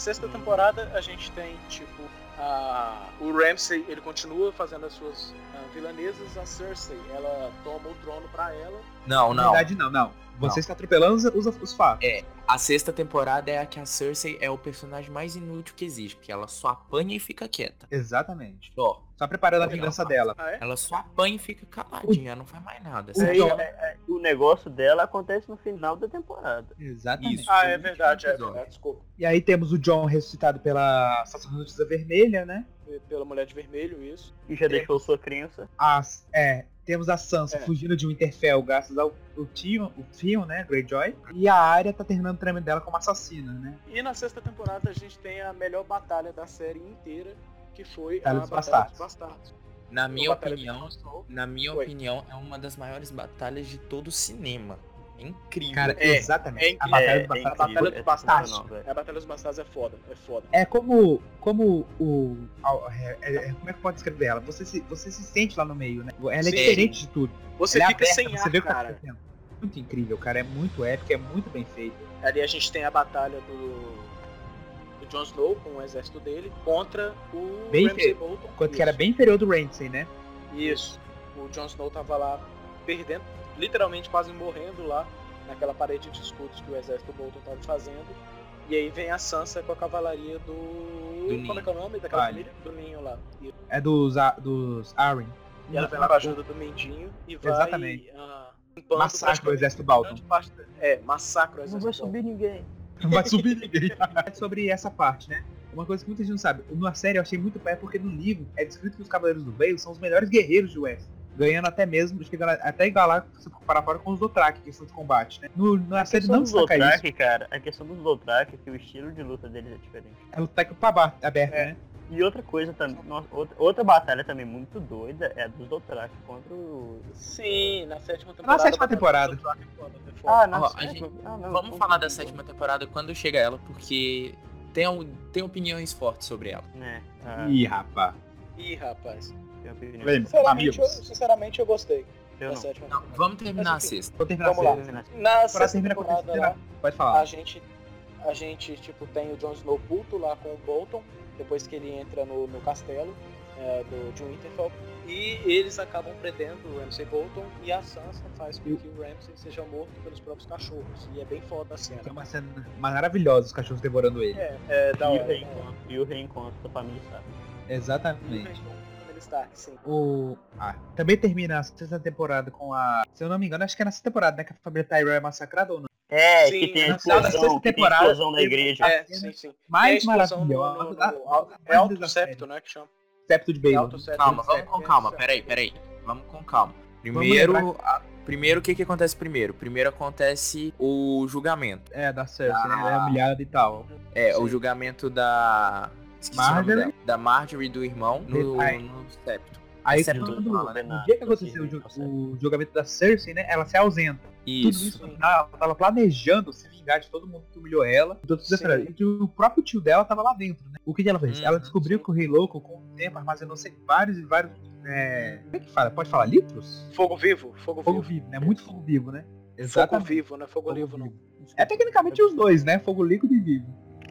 Speaker 1: Sexta temporada a gente tem, tipo, a... o Ramsay, ele continua fazendo as suas ah, vilanesas, a Cersei, ela toma o trono pra ela.
Speaker 4: Não,
Speaker 2: Na
Speaker 4: não.
Speaker 2: verdade, não, não. Você está atropelando os, os, os fatos.
Speaker 4: É. A sexta temporada é a que a Cersei é o personagem mais inútil que existe, porque ela só apanha e fica quieta.
Speaker 2: Exatamente.
Speaker 4: Só.
Speaker 2: Só preparando a vingança dela.
Speaker 1: Ah, é?
Speaker 4: Ela só apanha e fica caladinha, ela não faz mais nada.
Speaker 2: O
Speaker 4: Você
Speaker 2: John-
Speaker 3: É, é, o negócio dela acontece no final da temporada.
Speaker 2: Exatamente.
Speaker 4: Isso.
Speaker 1: Ah, é verdade, é verdade, desculpa.
Speaker 2: E aí temos o John ressuscitado pela sacerdotisa vermelha, né?
Speaker 1: Pela Mulher de Vermelho, isso.
Speaker 3: E já deixou sua crença.
Speaker 2: As, é, temos a Sansa
Speaker 1: É.
Speaker 2: fugindo de Winterfell graças ao o Theon, o Theon, né? Greyjoy. E a Arya tá terminando o treinamento dela como assassina, né?
Speaker 1: E na sexta temporada a gente tem a melhor batalha da série inteira, que foi
Speaker 2: Batalha
Speaker 1: a
Speaker 2: dos
Speaker 1: Batalha
Speaker 2: Bastardos.
Speaker 1: dos Bastardos.
Speaker 4: Na minha
Speaker 1: A
Speaker 4: opinião, na minha
Speaker 1: Oi.
Speaker 4: opinião, é uma das maiores batalhas de todo o cinema. É incrível.
Speaker 2: Cara,
Speaker 1: É,
Speaker 2: exatamente.
Speaker 1: é
Speaker 2: a. Batalha
Speaker 3: É,
Speaker 2: dos
Speaker 3: é
Speaker 2: Bastardos.
Speaker 1: A Batalha
Speaker 3: incrível,
Speaker 1: dos
Speaker 3: é
Speaker 1: Bastardos. A Batalha dos Bastardos é foda, é foda.
Speaker 2: É como, como o. a- é- é- como é que pode descrever ela? Você se, você se sente lá no meio, né? Ela é
Speaker 1: Sim.
Speaker 2: diferente de tudo.
Speaker 1: Você
Speaker 2: ela é
Speaker 1: fica
Speaker 2: aberta,
Speaker 1: sem
Speaker 2: você
Speaker 1: ar,
Speaker 2: vê tá
Speaker 1: cara.
Speaker 2: acontecendo. Muito incrível, cara. É muito épico, é muito bem feito.
Speaker 1: Ali a gente tem a batalha do, do Jon Snow com o exército dele contra o
Speaker 2: Bem
Speaker 1: Ramsay. Bolton.
Speaker 2: Enquanto que era bem inferior do Ramsay, né?
Speaker 1: Isso. O Jon Snow tava lá perdendo, literalmente quase morrendo lá naquela parede de escudos que o exército Bolton tava fazendo. E aí vem a Sansa com a cavalaria do.
Speaker 4: Do
Speaker 1: Como é que é o nome daquela
Speaker 2: Vale.
Speaker 1: família? Do Ninho lá. E
Speaker 2: É dos, A- dos Arryn.
Speaker 1: e ela vai lá com a ajuda do Mendinho e vai.
Speaker 2: Exatamente.
Speaker 1: ah, limpando
Speaker 2: Massacre o exército
Speaker 1: da- É, massacre o
Speaker 3: Não
Speaker 1: exército
Speaker 3: vai
Speaker 1: Bolton.
Speaker 3: subir ninguém.
Speaker 2: Não vai subir ninguém. Sobre essa parte, né? Uma coisa que muita gente não sabe. Na série eu achei muito pé porque no livro é descrito que os Cavaleiros do Veio são os melhores guerreiros de West. Ganhando até mesmo, chegando até igualar, se comparar fora com os Dothraki, questão de combate, né? No, na
Speaker 3: A
Speaker 2: série não
Speaker 3: dos
Speaker 2: destaca isso.
Speaker 3: Cara, a questão dos Dothraki é que o estilo de luta deles é diferente.
Speaker 2: É lutar com o pá aberto,
Speaker 1: É.
Speaker 2: né?
Speaker 3: E outra coisa também, nossa, outra, outra batalha também muito doida é a dos Dothraki contra o...
Speaker 1: Sim, na sétima temporada.
Speaker 2: sétima
Speaker 1: a batalha
Speaker 2: temporada.
Speaker 3: Ah, na
Speaker 4: Ó, a
Speaker 3: sétima-
Speaker 4: gente-
Speaker 3: ah, não,
Speaker 4: Vamos falar da sétima temporada quando chega ela, porque tem, um- tem opiniões fortes sobre ela.
Speaker 3: É, ah,
Speaker 2: Ih, rapaz.
Speaker 1: Ih, rapaz. Sinceramente, eu, sinceramente, eu gostei
Speaker 3: Eu não.
Speaker 4: Não, vamos terminar a
Speaker 1: Mas, enfim,
Speaker 4: sexta.
Speaker 2: vou terminar
Speaker 1: Vamos lá.
Speaker 2: a série.
Speaker 1: Na
Speaker 2: Pra
Speaker 1: sexta
Speaker 2: terminar com a
Speaker 1: temporada lá,
Speaker 2: pode falar.
Speaker 1: a gente, a gente tipo, tem o Jon Snow puto lá com o Bolton, depois que ele entra no, no castelo é, do, de Winterfell. E eles acabam prendendo o Ramsay Bolton e a Sansa faz com que o Ramsay seja morto pelos próprios cachorros. E é bem foda a cena.
Speaker 2: É uma cena maravilhosa, os cachorros devorando ele.
Speaker 1: É, é da
Speaker 3: E o
Speaker 1: hora.
Speaker 3: reencontro, e o reencontro da família Stark.
Speaker 2: Exatamente.
Speaker 1: Está, sim.
Speaker 2: O... Ah, também termina a sexta temporada com a. Se eu não me engano, acho que é na sexta temporada, né? Que a família Tyrell é massacrada ou não?
Speaker 3: É,
Speaker 1: Sim,
Speaker 3: que tem a explosão,
Speaker 2: sexta
Speaker 3: que tem explosão
Speaker 2: teve-
Speaker 3: igreja.
Speaker 1: É, sim, sim.
Speaker 2: Mais maravilhosa.
Speaker 1: Al-
Speaker 2: mais
Speaker 1: É Alto Septo, né? Que chama.
Speaker 2: Septo de
Speaker 1: É. Alto Septo.
Speaker 4: Calma, vamos com
Speaker 1: é,
Speaker 4: calma. Peraí, peraí. Vamos com calma. Primeiro, a- primeiro o que que acontece primeiro? Primeiro acontece o julgamento.
Speaker 2: É, da Cersei, né?
Speaker 1: Ah.
Speaker 2: Ela é humilhada e tal.
Speaker 4: É, o
Speaker 1: Sim.
Speaker 4: julgamento da... Esqueci
Speaker 2: Marjorie?
Speaker 4: Da Marjorie e do irmão no, no septo.
Speaker 2: Aí quando,
Speaker 4: fala,
Speaker 3: né?
Speaker 2: no dia que aconteceu o, ju- o julgamento da Cersei, né? Ela se ausenta. Tudo
Speaker 4: Isso.
Speaker 2: isso no final, ela tava planejando se vingar de todo mundo que humilhou ela. de todos os
Speaker 1: Sim.
Speaker 2: defensores. E o próprio tio dela tava lá dentro, né? O que, que ela fez?
Speaker 4: Uhum,
Speaker 2: ela descobriu
Speaker 1: sim.
Speaker 2: que o Rei Louco, com o tempo, armazenou vários e vários. É... Como é que fala? Pode falar litros?
Speaker 1: Fogo vivo, fogo,
Speaker 2: Fogo
Speaker 1: vivo.
Speaker 2: vivo, né? Muito fogo vivo, né?
Speaker 1: Fogo vivo, não é fogo,
Speaker 2: Fogo
Speaker 1: vivo, não.
Speaker 2: vivo. É tecnicamente os dois, né? Fogo líquido e vivo.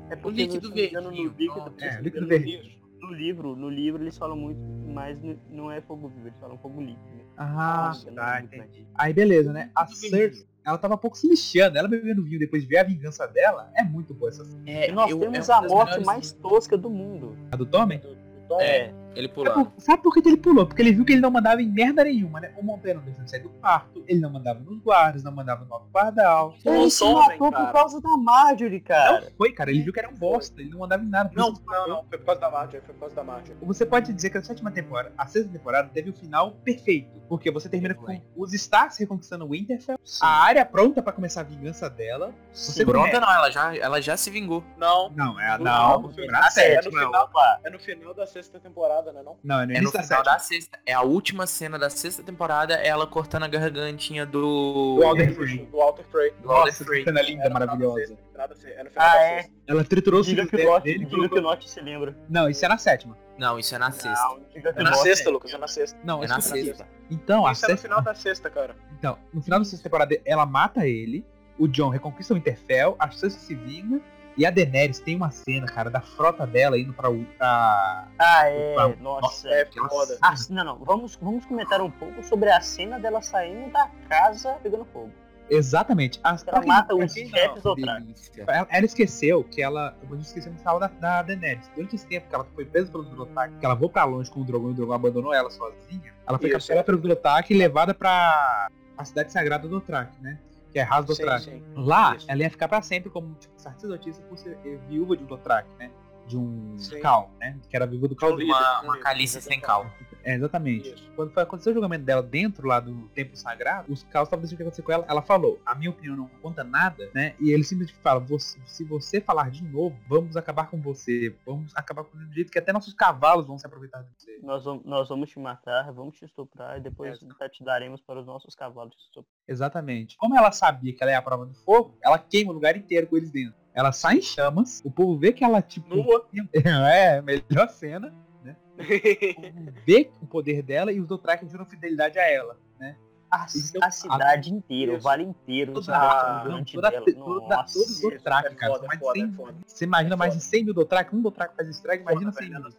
Speaker 3: É
Speaker 4: O
Speaker 3: porque
Speaker 4: líquido
Speaker 3: no- engano,
Speaker 4: verdinho,
Speaker 3: no líquido.
Speaker 2: É, líquido verde.
Speaker 3: livro- No livro, no livro eles falam muito, mas não é fogo vivo, eles falam fogo líquido.
Speaker 2: Ah,
Speaker 3: Nossa,
Speaker 2: tá,
Speaker 3: não,
Speaker 2: entendi. Aí beleza, né? A Cersei, ela tava um pouco se lixando. Ela bebendo vinho depois de ver a vingança dela. É muito boa essa cena.
Speaker 4: É,
Speaker 3: nós
Speaker 4: eu-
Speaker 3: temos
Speaker 4: é
Speaker 3: a morte mais tosca do mundo.
Speaker 2: A do Tommen?
Speaker 1: Do, do Tom,
Speaker 4: É, ele
Speaker 2: por, sabe por que ele pulou? Porque ele viu que ele não mandava em merda nenhuma, né? O Montanha não deixou de sair do quarto, ele não mandava nos guardas, não mandava no alto pardal.
Speaker 3: Ele se matou por causa da Marjorie, cara.
Speaker 2: Não foi, cara. Ele viu que era um bosta, ele não mandava em nada.
Speaker 1: Não, não, não, foi por causa da Marjorie, foi por causa da Marjorie.
Speaker 2: Você pode dizer que a sétima temporada, a sexta temporada, teve o final perfeito. Porque você termina com os Starks reconquistando Winterfell, a área pronta pra começar a vingança dela. Você
Speaker 4: Pronta não, ela já, ela já se vingou.
Speaker 1: Não,
Speaker 2: Não, é
Speaker 1: Não,
Speaker 2: não,
Speaker 1: não, não, é no final. É no final da sexta temporada, né não?
Speaker 2: Não, é no
Speaker 4: É no final
Speaker 2: sétima.
Speaker 4: da sexta. É a última cena da sexta temporada, é ela cortando a gargantinha do...
Speaker 2: Do Alder Frey.
Speaker 1: Do Walter Frey.
Speaker 4: do
Speaker 2: que
Speaker 4: Frey.
Speaker 2: cena linda,
Speaker 1: É
Speaker 2: maravilhosa.
Speaker 1: sexta, sexta, É no final
Speaker 3: Ah,
Speaker 1: da
Speaker 3: é?
Speaker 1: sexta.
Speaker 2: Ela triturou o
Speaker 3: diga
Speaker 2: filho
Speaker 3: que o
Speaker 2: dele.
Speaker 3: Diga que o Norte se lembra.
Speaker 2: Não, isso é na sétima.
Speaker 4: Não, isso é na sexta.
Speaker 3: Não, diga que
Speaker 1: É
Speaker 3: o
Speaker 1: na sexta, Lucas, é na sexta.
Speaker 2: Não,
Speaker 4: É
Speaker 2: isso
Speaker 4: na
Speaker 2: é
Speaker 4: sexta.
Speaker 2: Então, a
Speaker 1: Isso é no
Speaker 2: sexta...
Speaker 1: final da sexta, cara.
Speaker 2: Então, no final da sexta temporada, ela mata ele, o John reconquista o Winterfell, a Cersei se vinga, e a Daenerys tem uma cena, cara, da frota dela indo pra... pra...
Speaker 3: Ah, é,
Speaker 2: Opa.
Speaker 3: nossa.
Speaker 1: É foda.
Speaker 3: Ah, não, não, vamos, vamos comentar um pouco sobre a cena dela saindo da casa pegando fogo.
Speaker 2: Exatamente. As,
Speaker 3: Ela
Speaker 2: pra quem-
Speaker 3: mata
Speaker 2: pra
Speaker 3: os chefes.
Speaker 4: Delícia.
Speaker 2: Ela, ela esqueceu que ela. Eu vou esquecer de falar da, da Daenerys. Durante esse tempo que ela foi presa pelos Dothraki, que ela voou pra longe com o Drogon e o Drogon abandonou ela sozinha, ela foi
Speaker 1: Isso.
Speaker 2: capturada pelos Dothraki e levada pra a cidade sagrada do Dothraki, né? Que é Ras
Speaker 1: Sim,
Speaker 2: Dothraki.
Speaker 1: sim.
Speaker 2: Lá,
Speaker 1: Isso.
Speaker 2: ela ia ficar pra sempre como tipo, sacerdotisa por ser viúva de um Dothraki, né? De um
Speaker 1: Sim.
Speaker 2: Cal, né? Que era viúva do Cal.
Speaker 4: Uma,
Speaker 1: um
Speaker 4: uma calice sem cal.
Speaker 2: É, exatamente.
Speaker 1: Isso.
Speaker 2: Quando foi acontecer o julgamento dela dentro lá do templo sagrado, os caos estavam decidindo o que aconteceu com ela. Ela falou, a minha opinião não conta nada, né? E ele simplesmente fala, "Você- se você falar de novo, vamos acabar com você. Vamos acabar com o jeito que até nossos cavalos vão se aproveitar de você.
Speaker 3: Nós vamos, nós vamos te matar, vamos te estuprar e depois te daremos para os nossos cavalos de estupro.
Speaker 2: Exatamente. Como ela sabia que ela é a prova do fogo, ela queima o lugar inteiro com eles dentro. Ela sai em chamas, o povo vê que ela, tipo.
Speaker 1: Nua.
Speaker 2: É, melhor cena. O povo vê o poder dela e os Dothraki juram fidelidade a ela, né?
Speaker 3: A,
Speaker 2: Então,
Speaker 3: a cidade inteira, o vale inteiro,
Speaker 2: Toda,
Speaker 3: abraçam
Speaker 2: não, toda,
Speaker 3: dela.
Speaker 2: toda, toda,
Speaker 3: Nossa.
Speaker 2: todos os Dothraki,
Speaker 1: é
Speaker 2: cara.
Speaker 1: foda,
Speaker 2: mais de
Speaker 1: foda,
Speaker 2: 100
Speaker 1: foda.
Speaker 2: Você imagina
Speaker 1: É
Speaker 2: mais
Speaker 1: foda.
Speaker 2: de 100 mil Dothraki, um Dothraki faz estrago, imagina
Speaker 1: Foda,
Speaker 2: 100 mil.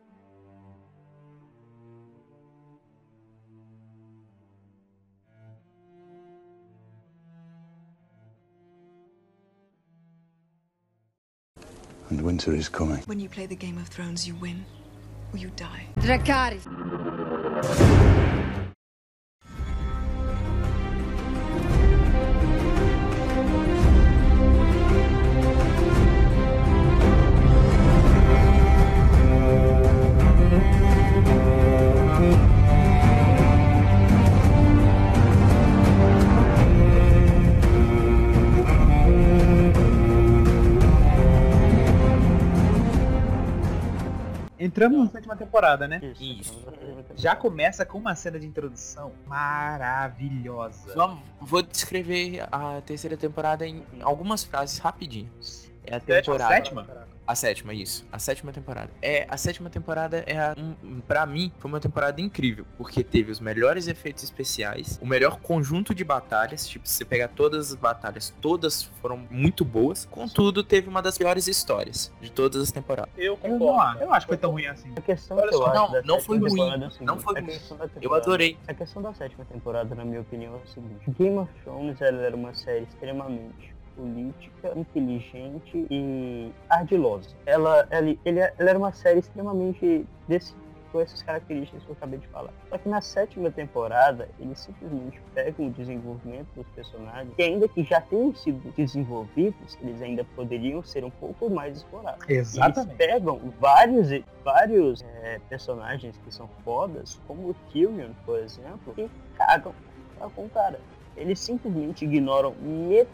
Speaker 5: And winter is coming.
Speaker 6: When you play the Game of Thrones, you win or you die.
Speaker 9: Dracarys.
Speaker 2: Entramos na sétima temporada, né?
Speaker 4: Isso.
Speaker 2: Já começa com uma cena de introdução maravilhosa.
Speaker 4: Vamos, vou descrever a terceira temporada em algumas frases rapidinho. É a temporada.
Speaker 2: Sétima?
Speaker 4: A sétima, isso. A sétima temporada. É, a sétima temporada é a, um, pra mim, foi uma temporada incrível, porque teve os melhores efeitos especiais, o melhor conjunto de batalhas, tipo, se você pegar todas as batalhas, todas foram muito boas. Contudo, teve uma das piores histórias de todas as temporadas.
Speaker 1: Eu
Speaker 2: Eu
Speaker 1: concordo.
Speaker 2: não acho, eu não acho que foi tão ruim assim.
Speaker 3: A questão
Speaker 1: Olha
Speaker 3: que eu
Speaker 1: só,
Speaker 3: acho
Speaker 4: não, não foi ruim,
Speaker 3: é seguinte,
Speaker 4: não foi ruim. Eu adorei.
Speaker 3: A questão da sétima temporada, na minha opinião, é o seguinte. Game of Thrones ela era uma série extremamente política, inteligente e ardilosa. Ela, ela, ele- ela era uma série extremamente desse, com essas características que eu acabei de falar. Só que na sétima temporada, eles simplesmente pegam o desenvolvimento dos personagens, que ainda que já tenham sido desenvolvidos, eles ainda poderiam ser um pouco mais explorados. E Eles
Speaker 2: Exatamente.
Speaker 3: pegam vários, vários é, personagens que são fodas, como o Tyrion, por exemplo, e cagam com o cara. Eles simplesmente ignoram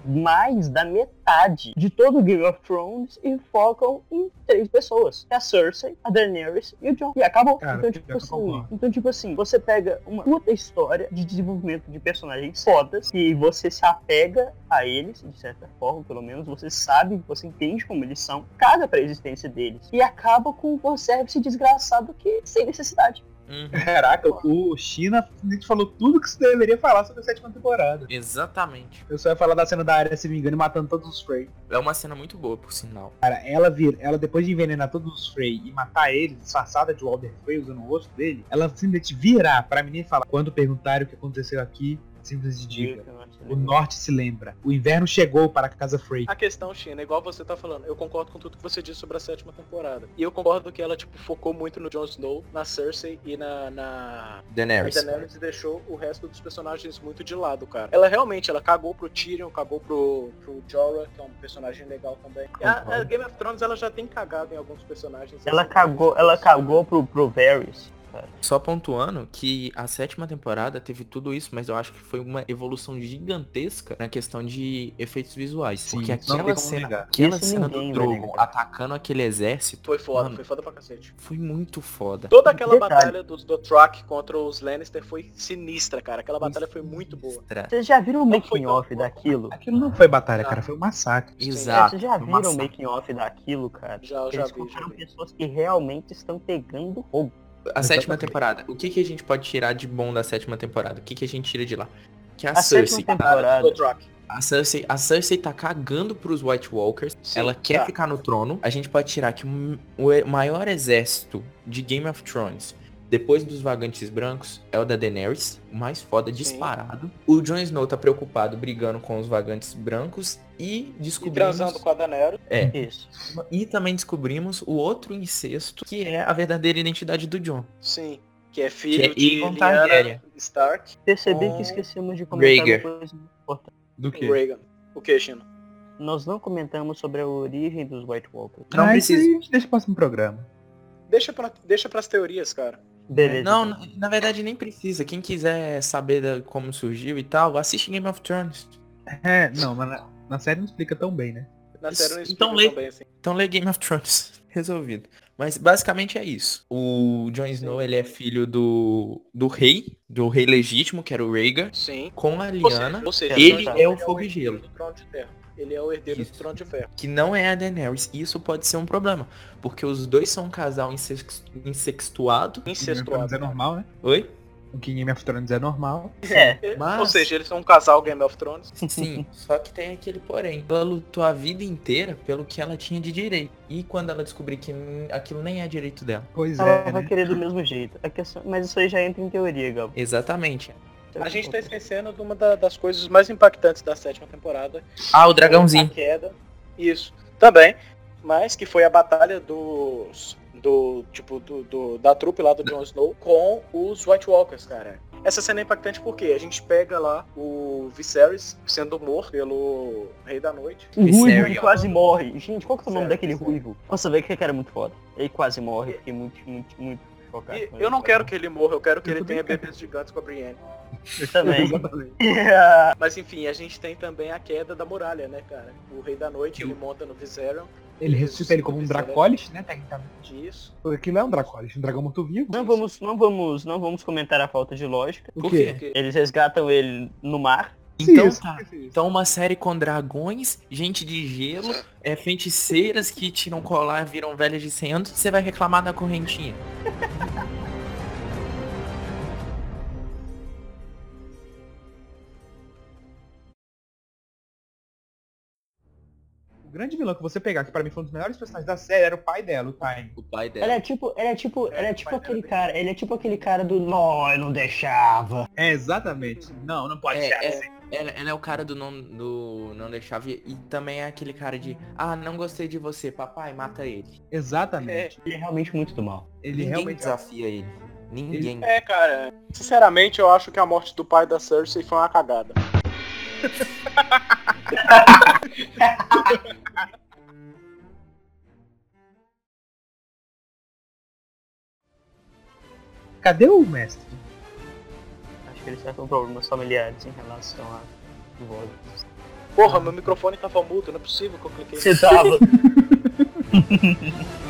Speaker 3: mais da metade de todo o Game of Thrones e focam em três pessoas. Que é a Cersei, a Daenerys e o Jon. E acabou.
Speaker 2: Cara,
Speaker 3: então, tipo assim, então, tipo assim, você pega uma puta história de desenvolvimento de personagens fodas e você se apega a eles, de certa forma, pelo menos, você sabe, você entende como eles são, caga pra existência deles. E acaba com um fanservice desgraçado que sem necessidade.
Speaker 4: Uhum.
Speaker 2: Caraca, o China falou tudo que você deveria falar sobre a sétima temporada.
Speaker 4: Exatamente.
Speaker 2: Eu só ia falar da cena da área se vingando e matando todos os Frey.
Speaker 4: É uma cena muito boa, por sinal.
Speaker 2: Cara, ela vir, ela depois de envenenar todos os Frey e matar eles, disfarçada de Walder Frey usando o rosto dele, ela simplesmente virar pra menina e falar: quando perguntarem o que aconteceu aqui, simplesmente diga. O norte se lembra. O inverno chegou para a casa Frey.
Speaker 1: A questão, China, igual você tá falando, eu concordo com tudo que você disse sobre a sétima temporada. E eu concordo que ela, tipo, focou muito no Jon Snow, na Cersei e na, na
Speaker 4: Daenerys.
Speaker 1: Daenerys e deixou o resto dos personagens muito de lado, cara. Ela realmente, ela cagou pro Tyrion, cagou pro, pro Jorah, que é um personagem legal também. E a, a Game of Thrones, ela já tem cagado em alguns personagens.
Speaker 3: Ela
Speaker 1: assim,
Speaker 3: cagou, ela cagou pro, pro Varys.
Speaker 4: Só pontuando que a sétima temporada teve tudo isso, mas eu acho que foi uma evolução gigantesca na questão de efeitos visuais.
Speaker 2: Sim,
Speaker 4: porque aquela cena,
Speaker 2: negar.
Speaker 4: aquela
Speaker 3: Isso
Speaker 4: cena do Drogon atacando aquele exército
Speaker 1: Foi foda,
Speaker 4: Mano.
Speaker 1: foi foda pra cacete.
Speaker 4: foi muito foda.
Speaker 1: Toda aquela
Speaker 3: Detalhe.
Speaker 1: batalha dos Dothraki contra os Lannister foi sinistra, cara. Aquela batalha foi muito boa.
Speaker 3: Vocês já viram o making off daquilo?
Speaker 2: Aquilo não foi batalha, cara, foi um massacre.
Speaker 4: Exato.
Speaker 3: vocês já viram o making off daquilo, cara?
Speaker 1: Já, eu já
Speaker 3: Eles
Speaker 1: vi, já vi.
Speaker 3: pessoas que realmente estão pegando fogo.
Speaker 4: A sétima temporada. O que, que a gente pode tirar de bom da sétima temporada? O que, que a gente tira de lá? Que a,
Speaker 3: A
Speaker 4: Cersei.
Speaker 3: temporada.
Speaker 1: Dothraki.
Speaker 4: A Cersei, a Cersei tá cagando pros White Walkers.
Speaker 1: Sim,
Speaker 4: ela quer
Speaker 1: tá.
Speaker 4: ficar no trono. A gente pode tirar que o maior exército de Game of Thrones, depois dos vagantes brancos, é o da Daenerys, o mais foda disparado. O Jon Snow tá preocupado brigando com os vagantes brancos e
Speaker 1: E
Speaker 4: descobrimos
Speaker 1: transando com a Daenerys.
Speaker 4: é,
Speaker 3: Isso.
Speaker 4: e também descobrimos o outro incesto, que é a verdadeira identidade do Jon.
Speaker 1: Sim. Que é filho
Speaker 4: Que é
Speaker 1: de Lyanna. Stark
Speaker 3: Percebi
Speaker 4: Com
Speaker 3: que esquecemos de comentar
Speaker 4: Rhaegar.
Speaker 3: uma coisa importante.
Speaker 2: Do
Speaker 1: e Rhaegan. O que, Chino?
Speaker 3: Nós não comentamos sobre a origem dos White Walkers.
Speaker 4: Não
Speaker 2: ah,
Speaker 4: precisa.
Speaker 2: aí a gente deixa o próximo programa.
Speaker 1: Deixa, pra, deixa pras teorias, cara.
Speaker 3: Beleza.
Speaker 4: Não,
Speaker 3: então.
Speaker 4: na, na verdade nem precisa. Quem quiser saber da- como surgiu e tal, assiste Game of Thrones.
Speaker 2: É, não, mas na, na série não explica tão bem, né?
Speaker 1: Na
Speaker 4: Isso,
Speaker 1: série não
Speaker 4: então
Speaker 1: explica
Speaker 4: lê.
Speaker 1: tão bem assim.
Speaker 4: Então lê Game of Thrones. Resolvido. Mas basicamente é isso. O Jon Snow, ele é filho do, do rei, do rei legítimo, que era o Rhaegar,
Speaker 1: Sim.
Speaker 4: com a
Speaker 1: Ou
Speaker 4: Lyanna,
Speaker 1: seja, ou seja,
Speaker 4: ele é
Speaker 1: Snow
Speaker 4: o fogo e gelo.
Speaker 1: Ele é o herdeiro
Speaker 4: Isso.
Speaker 1: do trono de ferro.
Speaker 4: que não é a Daenerys. Isso pode ser um problema, porque os dois são um casal insex- insextuado.
Speaker 1: Incestuado.
Speaker 2: É normal, né?
Speaker 4: Oi?
Speaker 2: O que Game of Thrones é normal.
Speaker 3: É,
Speaker 4: Mas-
Speaker 1: Ou seja, eles são um casal Game of Thrones.
Speaker 4: Sim, só que tem aquele porém. Ela lutou a vida inteira pelo que ela tinha de direito. E quando ela descobrir que aquilo nem é direito dela.
Speaker 2: Pois
Speaker 3: ela
Speaker 2: é,
Speaker 3: vai
Speaker 2: né?
Speaker 3: querer do mesmo jeito. A questão... Mas isso aí já entra em teoria, Gal.
Speaker 4: Exatamente.
Speaker 1: A gente tá esquecendo de uma da- das coisas mais impactantes da sétima temporada.
Speaker 4: Ah, o
Speaker 1: A
Speaker 4: dragãozinho.
Speaker 1: queda. Isso. Também. Mas que foi a batalha dos. Do. Tipo, do, do- da trupe lá do Jon Snow com os White Walkers, cara. Essa cena é impactante porque a gente pega lá o Viserys sendo morto pelo Rei da Noite.
Speaker 3: O Ruivo
Speaker 4: Viserion.
Speaker 3: que quase morre. Gente, qual que é o nome daquele. Ruivo? Nossa, velho, que cara é muito foda. Ele quase morre. Fiquei muito, muito, muito.
Speaker 1: E eu não
Speaker 3: isso.
Speaker 1: quero que ele morra, eu quero que ele tenha bebês gigantes com a Brienne.
Speaker 3: Eu também.
Speaker 2: Exatamente.
Speaker 1: Mas enfim, a gente tem também a queda da muralha, né, cara? O Rei da Noite, ele monta no Viserion.
Speaker 2: Ele ressuscita ele como um Dracolis, né? Tecnicamente.
Speaker 1: Disso.
Speaker 2: Porque aquilo é um Dracolis, um dragão morto-vivo.
Speaker 3: Não vamos, não vamos, não vamos comentar a falta de lógica.
Speaker 2: O
Speaker 4: Por
Speaker 2: quê?
Speaker 3: Eles resgatam ele no mar
Speaker 4: Então
Speaker 2: Isso,
Speaker 4: tá.
Speaker 2: isso.
Speaker 4: Então uma série com dragões, gente de gelo, é, feiticeiras que tiram colar viram velhas de 100 anos, você vai reclamar da correntinha.
Speaker 2: O grande vilão que você pegar, que pra mim foi um dos melhores personagens da série, era o pai dela, o Time.
Speaker 4: O pai
Speaker 3: Ele
Speaker 4: dela.
Speaker 3: é tipo, ele é tipo, ele é tipo aquele
Speaker 2: dela
Speaker 3: cara, ele é tipo aquele cara do nó, eu não deixava.
Speaker 2: É, exatamente. Não, não pode
Speaker 4: É,
Speaker 2: ser
Speaker 4: é.
Speaker 2: assim.
Speaker 4: Ela, ela é o cara do não, do não deixava e, e também é aquele cara de ah, não gostei de você, papai, mata ele.
Speaker 2: Exatamente.
Speaker 3: Ele é realmente muito do mal.
Speaker 2: Ele
Speaker 4: Ninguém
Speaker 2: realmente
Speaker 4: desafia ele. Ninguém.
Speaker 1: É, cara, sinceramente eu acho que a morte do pai da Cersei foi uma cagada.
Speaker 2: Cadê o mestre?
Speaker 3: Que ele está com problemas familiares em relação a vozes.
Speaker 1: Porra, meu microfone tava mudo, não é possível que eu cliquei.
Speaker 3: Você tava.